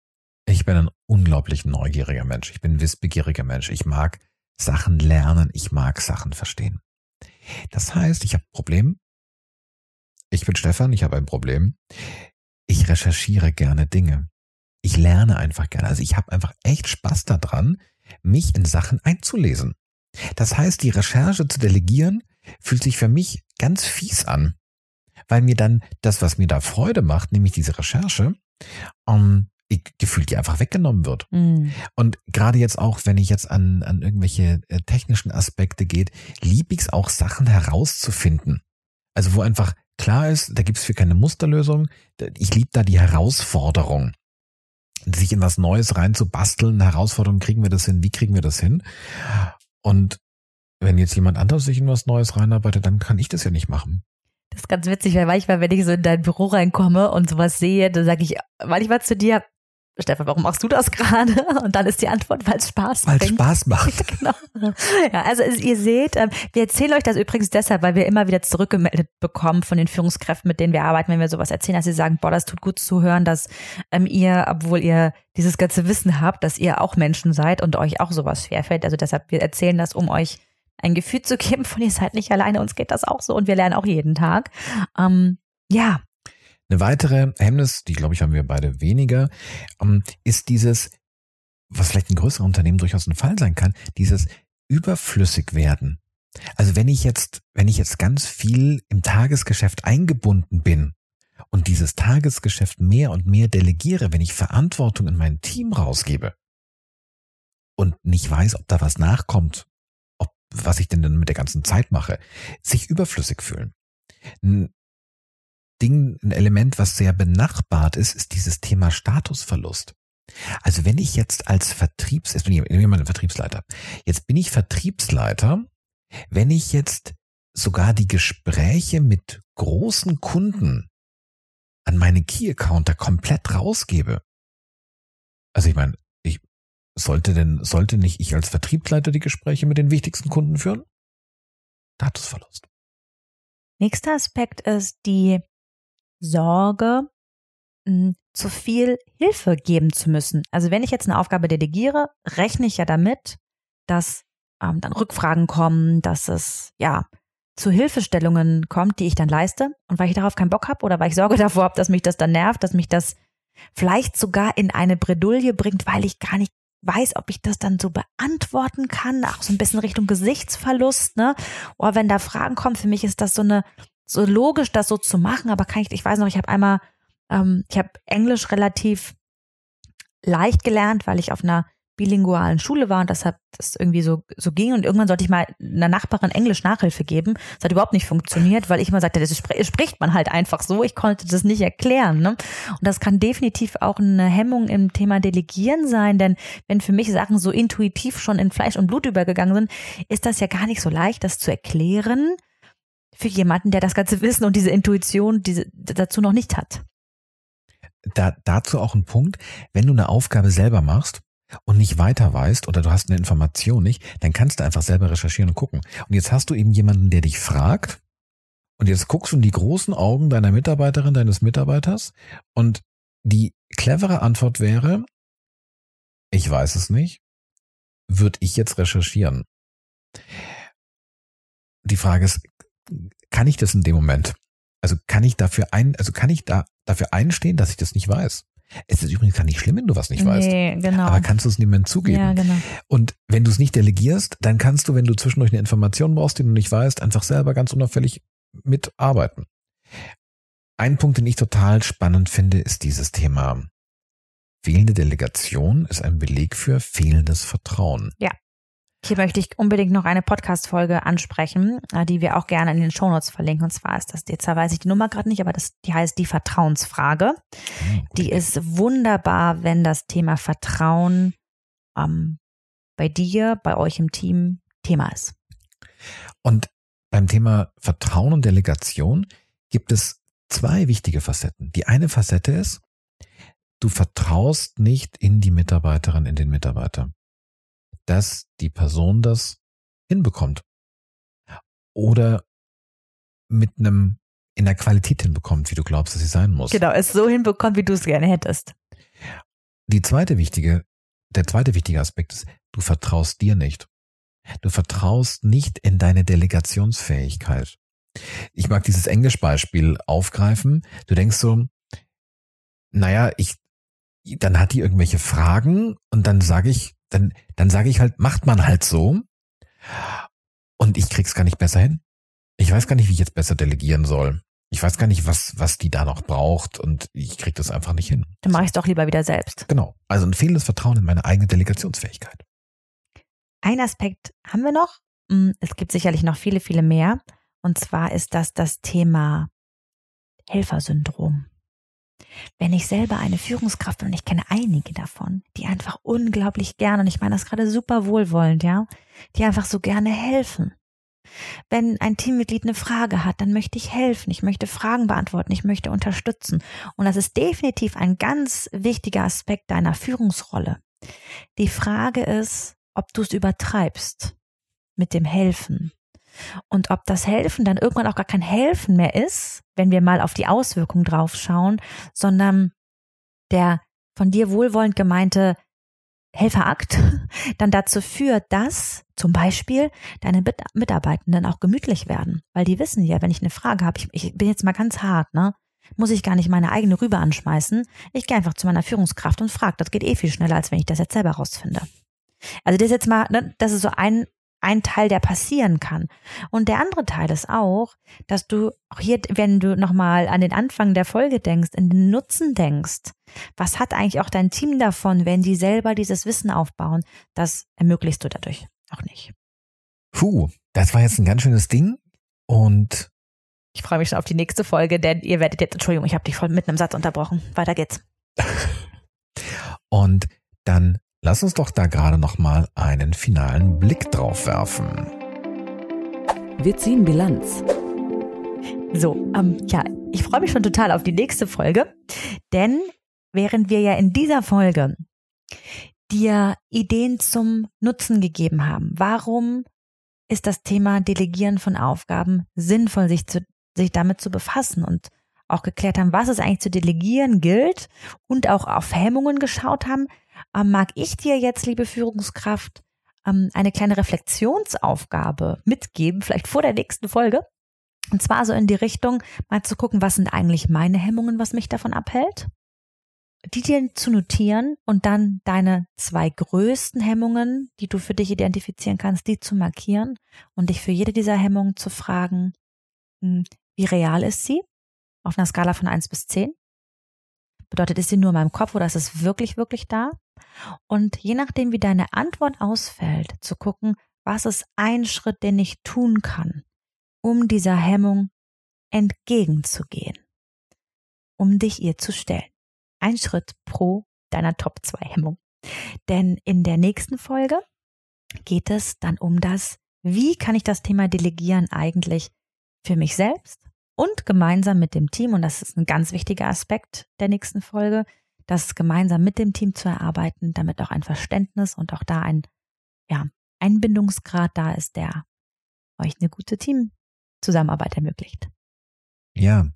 ich bin ein unglaublich neugieriger Mensch. Ich bin ein wissbegieriger Mensch. Ich mag Sachen lernen. Ich mag Sachen verstehen. Das heißt, ich habe ein Problem ich bin Stefan, ich habe ein Problem. Ich recherchiere gerne Dinge. Ich lerne einfach gerne. Also ich habe einfach echt Spaß daran, mich in Sachen einzulesen. Das heißt, die Recherche zu delegieren fühlt sich für mich ganz fies an, weil mir dann das, was mir da Freude macht, nämlich diese Recherche, um, ähm, gefühlt die einfach weggenommen wird. Mm. Und gerade jetzt auch, wenn ich jetzt an, an irgendwelche äh, technischen Aspekte geht, lieb ich es auch, Sachen herauszufinden. Also wo einfach klar ist, da gibt es für keine Musterlösung. Ich liebe da die Herausforderung. Sich in was Neues reinzubasteln, Herausforderung, kriegen wir das hin, wie kriegen wir das hin? Und wenn jetzt jemand anderes sich in was Neues reinarbeitet, dann kann ich das ja nicht machen. Das ist ganz witzig, weil manchmal, wenn ich so in dein Büro reinkomme und sowas sehe, dann sage ich manchmal zu dir, Stefan, warum machst du das gerade? Und dann ist die Antwort, weil es Spaß macht. Weil es Spaß macht. genau. Ja, also ihr seht, ähm, wir erzählen euch das übrigens deshalb, weil wir immer wieder zurückgemeldet bekommen von den Führungskräften, mit denen wir arbeiten, wenn wir sowas erzählen, dass sie sagen, boah, das tut gut zu hören, dass ähm, ihr, obwohl ihr dieses ganze Wissen habt, dass ihr auch Menschen seid und euch auch sowas schwerfällt. Also deshalb, wir erzählen das, um euch ein Gefühl zu geben von ihr seid nicht alleine, uns geht das auch so und wir lernen auch jeden Tag. Ähm, ja, eine weitere Hemmnis, die glaube ich haben wir beide weniger, ähm, ist dieses, was vielleicht in größeren Unternehmen durchaus ein Fall sein kann, dieses überflüssig werden. Also wenn ich jetzt, wenn ich jetzt ganz viel im Tagesgeschäft eingebunden bin und dieses Tagesgeschäft mehr und mehr delegiere, wenn ich Verantwortung in mein Team rausgebe, und nicht weiß, ob da was nachkommt, ob was ich denn dann mit der ganzen Zeit mache, sich überflüssig fühlen. Ding, ein Element, was sehr benachbart ist, ist dieses Thema Statusverlust. Also wenn ich jetzt als Vertriebs, jetzt bin ich ein Vertriebsleiter. Jetzt bin ich Vertriebsleiter, wenn ich jetzt sogar die Gespräche mit großen Kunden an meine Key-Accounter komplett rausgebe. Also ich meine, ich sollte denn, sollte nicht ich als Vertriebsleiter die Gespräche mit den wichtigsten Kunden führen? Statusverlust. Nächster Aspekt ist die Sorge, zu viel Hilfe geben zu müssen. Also wenn ich jetzt eine Aufgabe delegiere, rechne ich ja damit, dass ähm, dann Rückfragen kommen, dass es ja zu Hilfestellungen kommt, die ich dann leiste. Und weil ich darauf keinen Bock habe oder weil ich Sorge davor habe, dass mich das dann nervt, dass mich das vielleicht sogar in eine Bredouille bringt, weil ich gar nicht weiß, ob ich das dann so beantworten kann, auch so ein bisschen Richtung Gesichtsverlust, ne? Oder wenn da Fragen kommen, für mich ist das so eine, so logisch, das so zu machen, aber kann ich, ich weiß noch, ich habe einmal ähm, ich habe Englisch relativ leicht gelernt, weil ich auf einer bilingualen Schule war und deshalb das irgendwie so, so ging. Und irgendwann sollte ich mal einer Nachbarin Englisch Nachhilfe geben. Das hat überhaupt nicht funktioniert, weil ich immer sagte, das spricht man halt einfach so. Ich konnte das nicht erklären. Ne? Und das kann definitiv auch eine Hemmung im Thema Delegieren sein, denn wenn für mich Sachen so intuitiv schon in Fleisch und Blut übergegangen sind, ist das ja gar nicht so leicht, das zu erklären für jemanden, der das ganze Wissen und diese Intuition diese, dazu noch nicht hat da, dazu auch ein Punkt, wenn du eine Aufgabe selber machst und nicht weiter weißt oder du hast eine Information nicht, dann kannst du einfach selber recherchieren und gucken. Und jetzt hast du eben jemanden, der dich fragt und jetzt guckst du in die großen Augen deiner Mitarbeiterin, deines Mitarbeiters und die clevere Antwort wäre, ich weiß es nicht, würde ich jetzt recherchieren. Die Frage ist, kann ich das in dem Moment? Also kann ich dafür ein, also kann ich da dafür einstehen, dass ich das nicht weiß? Es ist übrigens gar nicht schlimm, wenn du was nicht nee, weißt. Genau. Aber kannst du es niemandem zugeben. Ja, genau. Und wenn du es nicht delegierst, dann kannst du, wenn du zwischendurch eine Information brauchst, die du nicht weißt, einfach selber ganz unauffällig mitarbeiten. Ein Punkt, den ich total spannend finde, ist dieses Thema. Fehlende Delegation ist ein Beleg für fehlendes Vertrauen. Ja. Hier möchte ich unbedingt noch eine Podcast-Folge ansprechen, äh, die wir auch gerne in den Shownotes verlinken. Und zwar ist das, jetzt weiß ich die Nummer gerade nicht, aber das, die heißt die Vertrauensfrage. Hm, die ist wunderbar, wenn das Thema Vertrauen ähm, bei dir, bei euch im Team Thema ist. Und beim Thema Vertrauen und Delegation gibt es zwei wichtige Facetten. Die eine Facette ist, du vertraust nicht in die Mitarbeiterin, in den Mitarbeiter dass die Person das hinbekommt. Oder mit einem in der Qualität hinbekommt, wie du glaubst, dass sie sein muss. Genau, es so hinbekommt, wie du es gerne hättest. Die zweite wichtige, der zweite wichtige Aspekt ist, du vertraust dir nicht. Du vertraust nicht in deine Delegationsfähigkeit. Ich mag dieses Englischbeispiel aufgreifen. Du denkst so, naja, ich, dann hat die irgendwelche Fragen und dann sage ich, dann, dann sage ich halt, macht man halt so. Und ich krieg's gar nicht besser hin. Ich weiß gar nicht, wie ich jetzt besser delegieren soll. Ich weiß gar nicht, was, was die da noch braucht und ich krieg das einfach nicht hin. Dann mache ich es doch lieber wieder selbst. Genau. Also ein fehlendes Vertrauen in meine eigene Delegationsfähigkeit. Ein Aspekt haben wir noch. Hm, es gibt sicherlich noch viele, viele mehr. Und zwar ist das das Thema Helfersyndrom. Wenn ich selber eine Führungskraft bin, und ich kenne einige davon, die einfach unglaublich gerne, und ich meine das gerade super wohlwollend, ja, die einfach so gerne helfen. Wenn ein Teammitglied eine Frage hat, dann möchte ich helfen, ich möchte Fragen beantworten, ich möchte unterstützen. Und das ist definitiv ein ganz wichtiger Aspekt deiner Führungsrolle. Die Frage ist, ob du es übertreibst mit dem Helfen. Und ob das Helfen dann irgendwann auch gar kein Helfen mehr ist, wenn wir mal auf die Auswirkungen drauf schauen, sondern der von dir wohlwollend gemeinte Helferakt dann dazu führt, dass zum Beispiel deine Mitarbeitenden auch gemütlich werden, weil die wissen ja, wenn ich eine Frage habe, ich, ich bin jetzt mal ganz hart, ne? Muss ich gar nicht meine eigene Rübe anschmeißen. Ich gehe einfach zu meiner Führungskraft und frage. Das geht eh viel schneller, als wenn ich das jetzt selber rausfinde. Also das ist jetzt mal, ne, das ist so ein ein Teil, der passieren kann. Und der andere Teil ist auch, dass du auch hier, wenn du nochmal an den Anfang der Folge denkst, in den Nutzen denkst. Was hat eigentlich auch dein Team davon, wenn die selber dieses Wissen aufbauen? Das ermöglichst du dadurch auch nicht. Puh, das war jetzt ein ganz schönes Ding. Und ich freue mich schon auf die nächste Folge, denn ihr werdet jetzt, Entschuldigung, ich habe dich voll mit einem Satz unterbrochen. Weiter geht's. Und dann lass uns doch da gerade noch mal einen finalen Blick drauf werfen. Wir ziehen Bilanz. So, ähm, ja, ich freue mich schon total auf die nächste Folge, denn während wir ja in dieser Folge dir Ideen zum Nutzen gegeben haben, warum ist das Thema Delegieren von Aufgaben sinnvoll, sich, zu, sich damit zu befassen und auch geklärt haben, was es eigentlich zu delegieren gilt und auch auf Hemmungen geschaut haben, ähm, mag ich dir jetzt, liebe Führungskraft, ähm, eine kleine Reflexionsaufgabe mitgeben, vielleicht vor der nächsten Folge. Und zwar so in die Richtung, mal zu gucken, was sind eigentlich meine Hemmungen, was mich davon abhält? Die dir zu notieren und dann deine zwei größten Hemmungen, die du für dich identifizieren kannst, die zu markieren und dich für jede dieser Hemmungen zu fragen, hm, wie real ist sie? Auf einer Skala von eins bis zehn. Bedeutet, ist sie nur in meinem Kopf oder ist es wirklich, wirklich da? Und je nachdem, wie deine Antwort ausfällt, zu gucken, was ist ein Schritt, den ich tun kann, um dieser Hemmung entgegenzugehen, um dich ihr zu stellen. Ein Schritt pro deiner Top 2 Hemmung. Denn in der nächsten Folge geht es dann um das, wie kann ich das Thema Delegieren eigentlich für mich selbst und gemeinsam mit dem Team, und das ist ein ganz wichtiger Aspekt der nächsten Folge, das gemeinsam mit dem Team zu erarbeiten, damit auch ein Verständnis und auch da ein ja, Einbindungsgrad da ist, der euch eine gute Teamzusammenarbeit ermöglicht. Ja,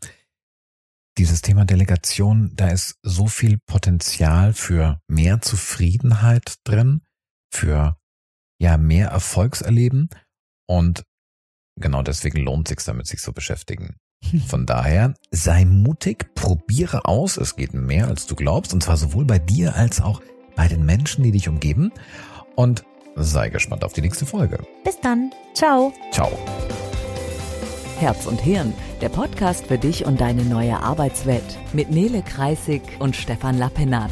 dieses Thema Delegation, da ist so viel Potenzial für mehr Zufriedenheit drin, für ja mehr Erfolgserleben und genau deswegen lohnt sich damit, sich zu beschäftigen. Von daher, sei mutig, probiere aus, es geht mehr als du glaubst, und zwar sowohl bei dir als auch bei den Menschen, die dich umgeben. Und sei gespannt auf die nächste Folge. Bis dann. Ciao. Ciao. Herz und Hirn, der Podcast für dich und deine neue Arbeitswelt mit Nele Kreisig und Stefan Lappenat.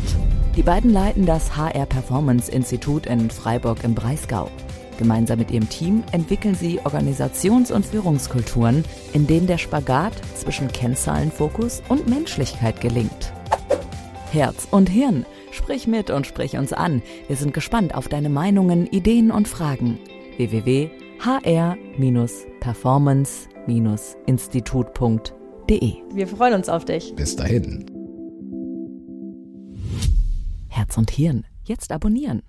Die beiden leiten das HR Performance Institut in Freiburg im Breisgau. Gemeinsam mit ihrem Team entwickeln sie Organisations- und Führungskulturen, in denen der Spagat zwischen Kennzahlenfokus und Menschlichkeit gelingt. Herz und Hirn, sprich mit und sprich uns an. Wir sind gespannt auf deine Meinungen, Ideen und Fragen. www.hr-performance-institut.de Wir freuen uns auf dich. Bis dahin. Herz und Hirn, jetzt abonnieren.